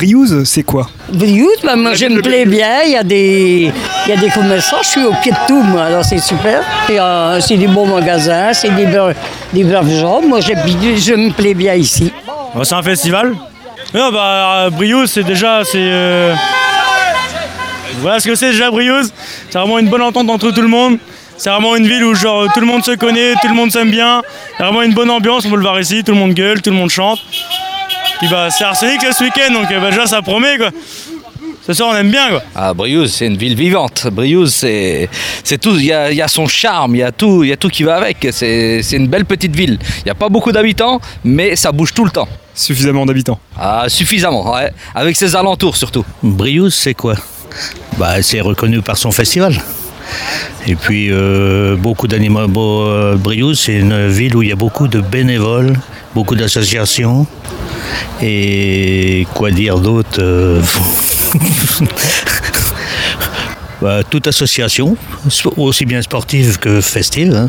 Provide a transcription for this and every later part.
Briouze, c'est quoi Briouze, bah, moi je me plais bien, il y, a des, il y a des commerçants, je suis au pied de tout moi, alors c'est super. Euh, c'est des bons magasins, c'est des, braves- des braves gens, moi je, je me plais bien ici. Bah, c'est un festival. Non, bah, euh, Briouze, c'est déjà. C'est, euh, Voilà ce que c'est déjà Briouze. C'est vraiment une bonne entente entre tout le monde. C'est vraiment une ville où genre, tout le monde se connaît, tout le monde s'aime bien. Il y a vraiment une bonne ambiance, on peut le voir ici, tout le monde gueule, tout le monde chante. Puis bah, c'est Arsenic ce week-end, donc euh, bah, déjà ça promet quoi. Ce soir on aime bien quoi. Ah, Briouze, c'est une ville vivante. Briouze, c'est c'est tout. Il y a, il y a son charme, il y a tout, il y a tout qui va avec. C'est c'est une belle petite ville. Il n'y a pas beaucoup d'habitants, mais ça bouge tout le temps. Suffisamment d'habitants. Ah, suffisamment, ouais. Avec ses alentours surtout. Briouze, c'est quoi? Bah, C'est reconnu par son festival. Et puis, euh, beaucoup d'animaux. Euh, Briouze, c'est une ville où il y a beaucoup de bénévoles, beaucoup d'associations. Et quoi dire d'autre euh, bah, Toute association, aussi bien sportive que festive. hein.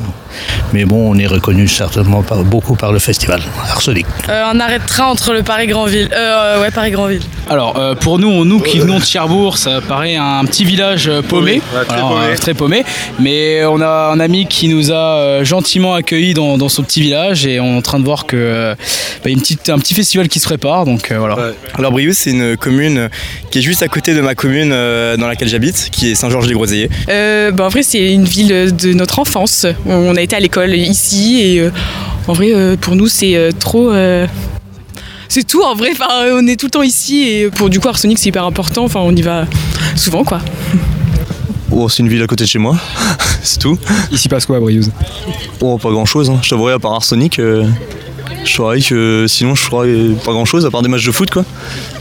Mais bon, on est reconnu certainement par, beaucoup par le festival Arsenic. Euh, un arrêt de train entre le Paris-Grandville. Euh, ouais, Paris-Grandville. Alors euh, pour nous, nous qui venons de Cherbourg, ça paraît un petit village euh, paumé, Alors, euh, très paumé. Mais on a un ami qui nous a euh, gentiment accueillis dans, dans son petit village et on est en train de voir que euh, bah, il y a une petite, un petit festival qui se prépare. Donc euh, voilà. Alors Briouze, c'est une commune qui est juste à côté de ma commune euh, dans laquelle j'habite, qui est Saint-Georges-des-Groseilliers. Euh, bah, en vrai, c'est une ville de notre enfance. On a été à l'école ici et euh, en vrai, euh, pour nous, c'est euh, trop. euh, c'est tout en vrai. Enfin, on est tout le temps ici et pour du coup, Arsenic, c'est hyper important. Enfin, on y va souvent quoi. Oh, c'est une ville à côté de chez moi, c'est tout. Il s'y passe quoi à Briouze? Oh, pas grand chose, hein. je t'avouerai, à part Arsenic. euh, je saurais que sinon je ferais pas grand chose à part des matchs de foot quoi.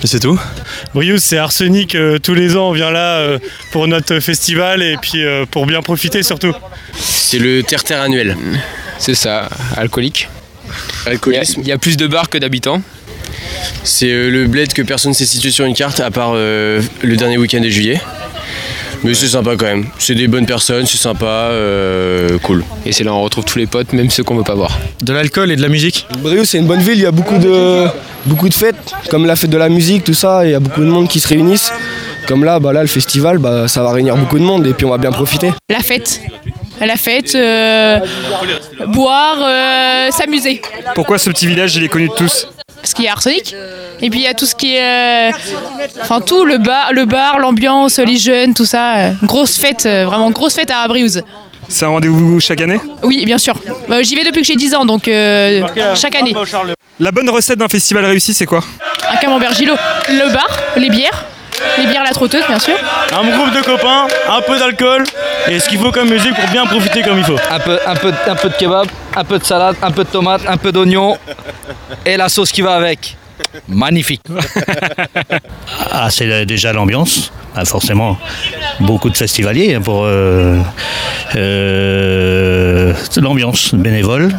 Mais c'est tout. Briouze, c'est Arsenic. euh, tous les ans, on vient là euh, pour notre festival et puis euh, pour bien profiter surtout. C'est le terre-terre annuel. C'est ça, alcoolique. Il y a- Il y, a plus de bars que d'habitants. C'est euh, le bled que personne ne s'est situé sur une carte à part euh, le dernier week-end de juillet. Mais c'est sympa quand même. C'est des bonnes personnes, c'est sympa, euh, cool. Et c'est là où on retrouve tous les potes, même ceux qu'on veut pas voir. De l'alcool et de la musique. Briouze, c'est une bonne ville, il y a beaucoup de, beaucoup de fêtes, comme la fête de la musique, tout ça, il y a beaucoup de monde qui se réunissent. Comme là, bah là le festival, bah, ça va réunir beaucoup de monde et puis on va bien profiter. La fête. La fête, euh, boire, euh, s'amuser. Pourquoi ce petit village, il est connu de tous? Parce qu'il y a Arsenic. Et puis il y a tout ce qui est. euh, Enfin, tout, le bar, le bar, l'ambiance, les jeunes, tout ça. euh, Grosse fête, euh, vraiment grosse fête à Briouze. C'est un rendez-vous chaque année Oui, bien sûr. Euh, J'y vais depuis que j'ai 10 ans, donc euh, chaque année. La bonne recette d'un festival réussi, c'est quoi? Un camembert Gilo. Le bar, les bières. Les bières, la trotteuse, bien sûr. Un groupe de copains, un peu d'alcool et ce qu'il faut comme musique pour bien profiter comme il faut. Un peu, un, peu, un peu de kebab, un peu de salade, un peu de tomate, un peu d'oignon et la sauce qui va avec. Magnifique. Ah, c'est déjà l'ambiance. Ah, forcément, beaucoup de festivaliers hein, pour euh, euh, c'est l'ambiance bénévole.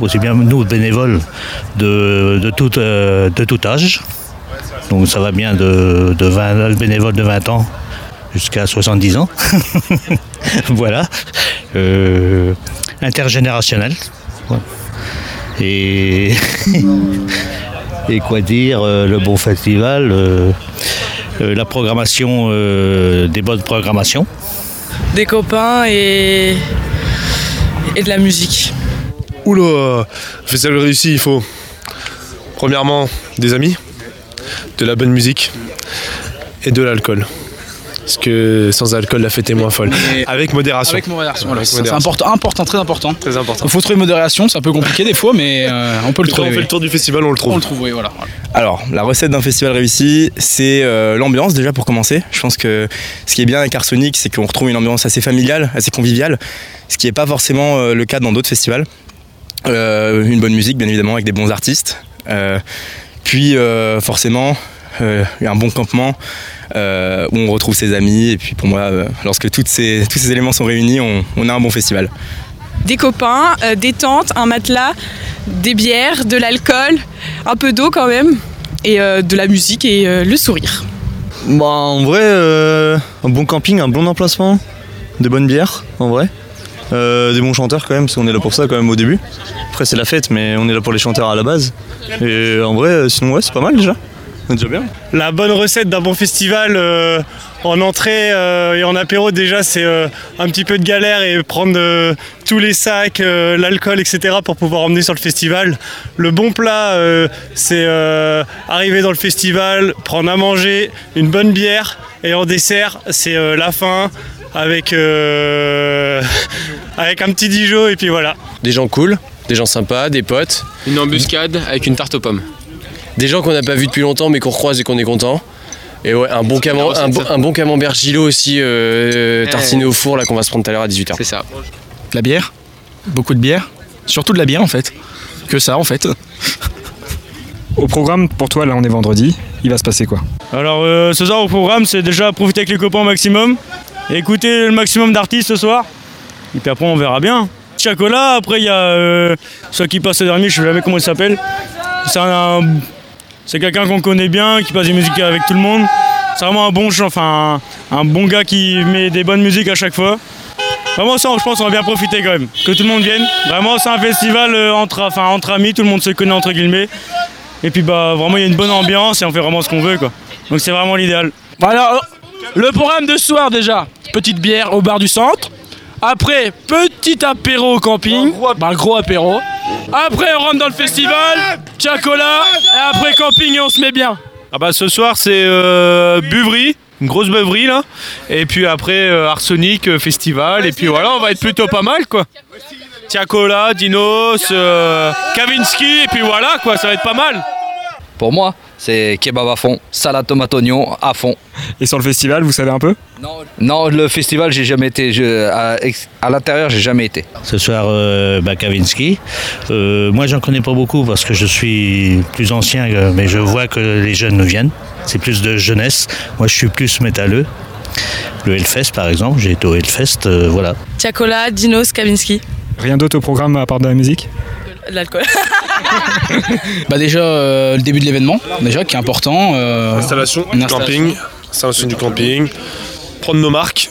Aussi bien nous bénévoles de, de, tout, euh, de tout âge. Donc ça va bien de, de 20, bénévoles de 20 ans jusqu'à 70 ans. voilà. Euh, intergénérationnel. Et Et quoi dire, euh, le bon festival, euh, euh, la programmation, euh, des bonnes programmations. Des copains et. et de la musique. Oula, festival réussi, il faut premièrement des amis, de la bonne musique et de l'alcool. Parce que sans alcool, la fête est moins folle. Avec modération. Avec modération, voilà, c'est important, important, très important. Très important. Il faut trouver modération, c'est un peu compliqué des fois, mais euh, on peut le Quand trouver. on fait le tour du festival, on le trouve. On le trouve, oui, voilà. Alors, la recette d'un festival réussi, c'est euh, l'ambiance déjà pour commencer. Je pense que ce qui est bien avec Arsenic, c'est qu'on retrouve une ambiance assez familiale, assez conviviale, ce qui n'est pas forcément euh, le cas dans d'autres festivals. Euh, une bonne musique, bien évidemment, avec des bons artistes. Euh, puis, euh, forcément, euh, un bon campement euh, où on retrouve ses amis. Et puis, pour moi, euh, lorsque toutes ces, tous ces éléments sont réunis, on, on a un bon festival. Des copains, euh, des tentes, un matelas, des bières, de l'alcool, un peu d'eau quand même, et euh, de la musique et euh, le sourire. Bah, en vrai, euh, un bon camping, un bon emplacement, de bonnes bières, en vrai. Euh, des bons chanteurs quand même, parce qu'on est là pour ça quand même au début. Après c'est la fête, mais on est là pour les chanteurs à la base. Et en vrai, sinon ouais, c'est pas mal déjà. déjà bien. La bonne recette d'un bon festival euh, en entrée euh, et en apéro déjà c'est un petit peu de galère et prendre tous les sacs, l'alcool etc pour pouvoir emmener sur le festival. Le bon plat c'est arriver dans le festival, prendre à manger, une bonne bière et en dessert c'est la fin avec, euh, avec un petit Dijon et puis voilà. Des gens cool, des gens sympas, des potes. Une embuscade avec une tarte aux pommes. Des gens qu'on n'a pas vus depuis longtemps mais qu'on recroise et qu'on est content. Et ouais, un bon, camembert, un, bon- un bon camembert Gilo aussi, euh, tartiné au four là qu'on va se prendre tout à l'heure à 18h. C'est ça. De la bière, beaucoup de bière, surtout de la bière en fait. Que ça en fait. Au programme, pour toi, là, on est vendredi. Il va se passer quoi? Alors euh, ce soir au programme c'est déjà profiter avec les copains au maximum, écouter le maximum d'artistes ce soir, et puis après on verra bien. Chacola, après il y a euh, qui passe au dernier, je sais jamais comment il s'appelle. C'est un, c'est quelqu'un qu'on connaît bien, qui passe des musiques avec tout le monde. C'est vraiment un bon ch- enfin un, bon gars qui met des bonnes musiques à chaque fois. Vraiment ça je pense qu'on va bien profiter quand même. Que tout le monde vienne. Vraiment c'est un festival euh, entre, enfin, entre amis, tout le monde se connaît entre guillemets. Et puis bah vraiment il y a une bonne ambiance et on fait vraiment ce qu'on veut quoi. Donc c'est vraiment l'idéal. Voilà, le programme de ce soir déjà, petite bière au bar du centre. Après, petit apéro au camping, bah, gros apéro. Après, on rentre dans le festival, chacola, et après camping et on se met bien. Ah bah ce soir c'est euh, buverie, une grosse beuverie là. Et puis après euh, Arsenic, euh, festival. Et puis voilà, on va être plutôt pas mal quoi. Tiakola, Dinos, euh, Kavinsky, et puis voilà quoi, ça va être pas mal. Pour moi, c'est kebab à fond, salade tomate oignon à fond. Et sur le festival, vous savez un peu? Non, le festival, j'ai jamais été. je- à l'intérieur, j'ai jamais été. Ce soir, euh, bah, Kavinsky. Euh, moi, j'en connais pas beaucoup parce que je suis plus ancien, euh, mais je vois que les jeunes viennent. C'est plus de jeunesse. Moi, je suis plus métalleux. Le Hellfest, par exemple, j'ai été au Hellfest, euh, voilà. Tiakola, Dinos, Kavinsky. Rien d'autre au programme à part de la musique? L'alcool. Bah déjà, euh, le début de l'événement, déjà, qui est important. euh, Installation du camping, installation du camping, prendre nos marques.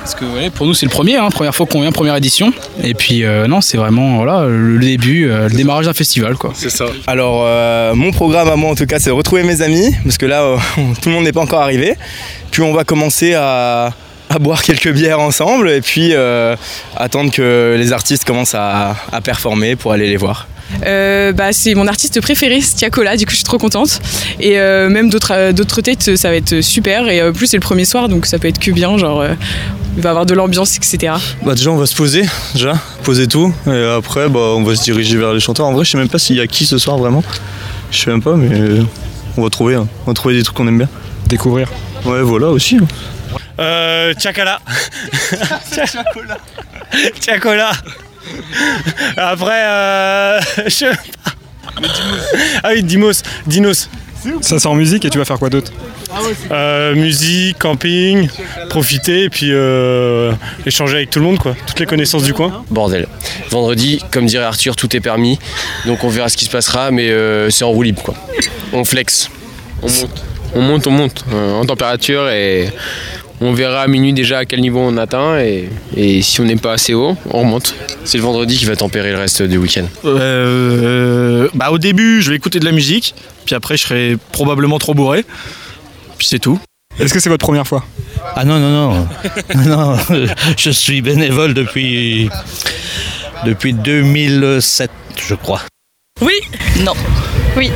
Parce que ouais, pour nous c'est le premier, hein, première fois qu'on vient, première édition. Et puis euh, non, c'est vraiment voilà, le début, euh, le démarrage d'un festival quoi. C'est ça. Alors, euh, mon programme à moi en tout cas, c'est de retrouver mes amis, parce que là, euh, tout le monde n'est pas encore arrivé. Puis on va commencer à, à boire quelques bières ensemble, et puis euh, attendre que les artistes commencent à, à performer pour aller les voir. Euh, bah, c'est mon artiste préféré, c'est Tiakola, du coup je suis trop contente. Et euh, même d'autres d'autres têtes, ça va être super. Et euh, plus c'est le premier soir, donc ça peut être que bien, genre euh, il va y avoir de l'ambiance, etc. Bah déjà on va se poser, déjà, poser tout, et après bah, on va se diriger vers les chanteurs. En vrai je sais même pas s'il y a qui ce soir vraiment, je sais même pas mais on va trouver, hein. on va trouver des trucs qu'on aime bien. Découvrir. Ouais voilà aussi. hein. Euh, Tchakala. Tchakola. Après, euh, je sais pas. Ah oui, Dimos. Dinos. Ça sort en musique et tu vas faire quoi d'autre Euh, musique, camping, profiter et puis euh, échanger avec tout le monde, quoi. Toutes les connaissances du coin. Bordel. Vendredi, comme dirait Arthur, tout est permis. Donc on verra ce qui se passera, mais euh, c'est en roue libre quoi. On flex. On monte. On monte, on monte euh, en température et on verra à minuit déjà à quel niveau on atteint et, et si on n'est pas assez haut, on remonte. C'est le vendredi qui va tempérer le reste du week-end. Euh, bah au début je vais écouter de la musique, puis après je serai probablement trop bourré, puis c'est tout. Est-ce que c'est votre première fois? Ah non, non, non. non, je suis bénévole depuis, depuis 2007, je crois. Oui Non. Oui.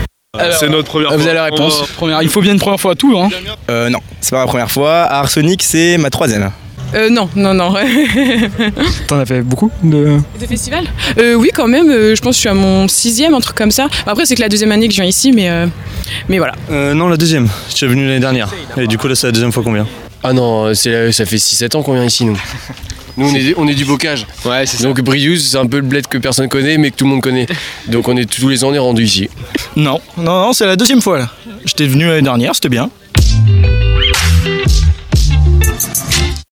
C'est notre première Vous fois. avez la réponse. Première, il faut bien une première fois à tout. Hein. Euh, non, c'est pas ma première fois. À Arsenic, c'est ma troisième. Euh, non, non, non. T'en as fait beaucoup de... Des festivals euh, Oui, quand même. euh, je pense que je suis à mon sixième, un truc comme ça. Après, c'est que la deuxième année que je viens ici, mais, euh, mais voilà. Euh, non la deuxième, j'étais venu l'année dernière, et du coup là c'est la deuxième fois qu'on vient. Ah non, c'est ça fait 6-7 ans qu'on vient ici nous. Nous on est, on est du bocage. Ouais, c'est ça. Donc Briouze c'est un peu le bled que personne connaît mais que tout le monde connaît. Donc on est tous les ans on est rendu ici. Non, non, non c'est la deuxième fois là. J'étais venu l'année dernière, c'était bien.